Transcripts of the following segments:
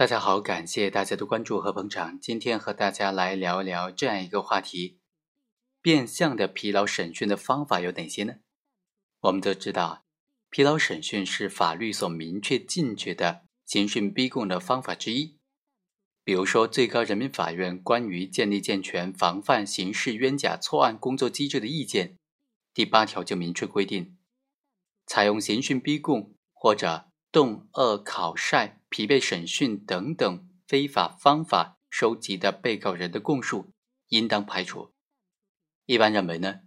大家好，感谢大家的关注和捧场。今天和大家来聊一聊这样一个话题：变相的疲劳审讯的方法有哪些呢？我们都知道，疲劳审讯是法律所明确禁止的刑讯逼供的方法之一。比如说，最高人民法院关于建立健全防范刑事冤假错案工作机制的意见第八条就明确规定，采用刑讯逼供或者动恶拷晒、疲惫审讯等等非法方法收集的被告人的供述，应当排除。一般认为呢，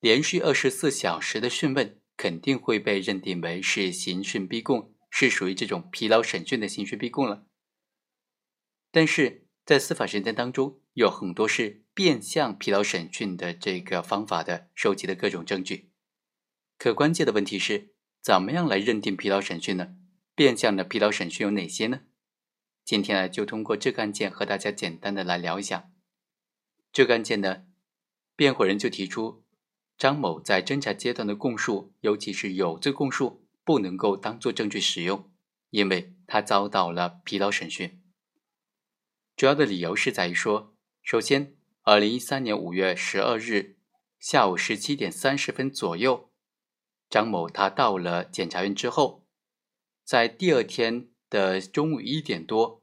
连续二十四小时的讯问肯定会被认定为是刑讯逼供，是属于这种疲劳审讯的刑讯逼供了。但是在司法实践当中，有很多是变相疲劳审讯的这个方法的收集的各种证据。可关键的问题是。怎么样来认定疲劳审讯呢？变相的疲劳审讯有哪些呢？今天呢，就通过这个案件和大家简单的来聊一下。这个案件呢，辩护人就提出，张某在侦查阶段的供述，尤其是有罪供述，不能够当做证据使用，因为他遭到了疲劳审讯。主要的理由是在于说，首先，二零一三年五月十二日下午十七点三十分左右。张某他到了检察院之后，在第二天的中午一点多，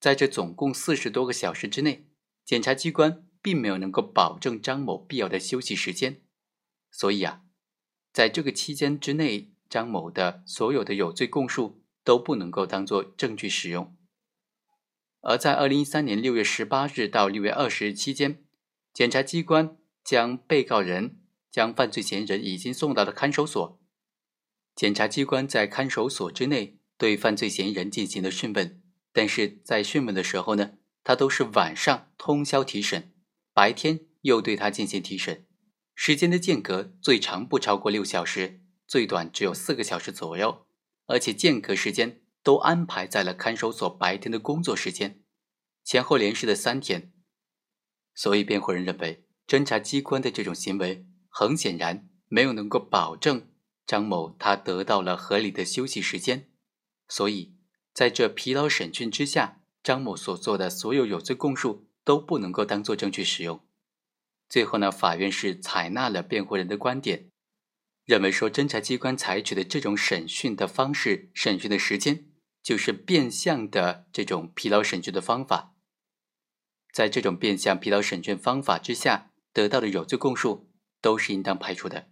在这总共四十多个小时之内，检察机关并没有能够保证张某必要的休息时间，所以啊，在这个期间之内，张某的所有的有罪供述都不能够当做证据使用。而在二零一三年六月十八日到六月二十日期间，检察机关将被告人。将犯罪嫌疑人已经送到了看守所，检察机关在看守所之内对犯罪嫌疑人进行了讯问，但是在讯问的时候呢，他都是晚上通宵提审，白天又对他进行提审，时间的间隔最长不超过六小时，最短只有四个小时左右，而且间隔时间都安排在了看守所白天的工作时间，前后连续的三天，所以辩护人认为侦查机关的这种行为。很显然没有能够保证张某他得到了合理的休息时间，所以在这疲劳审讯之下，张某所做的所有有罪供述都不能够当做证据使用。最后呢，法院是采纳了辩护人的观点，认为说侦查机关采取的这种审讯的方式、审讯的时间，就是变相的这种疲劳审讯的方法。在这种变相疲劳审讯方法之下得到的有罪供述。都是应当排除的。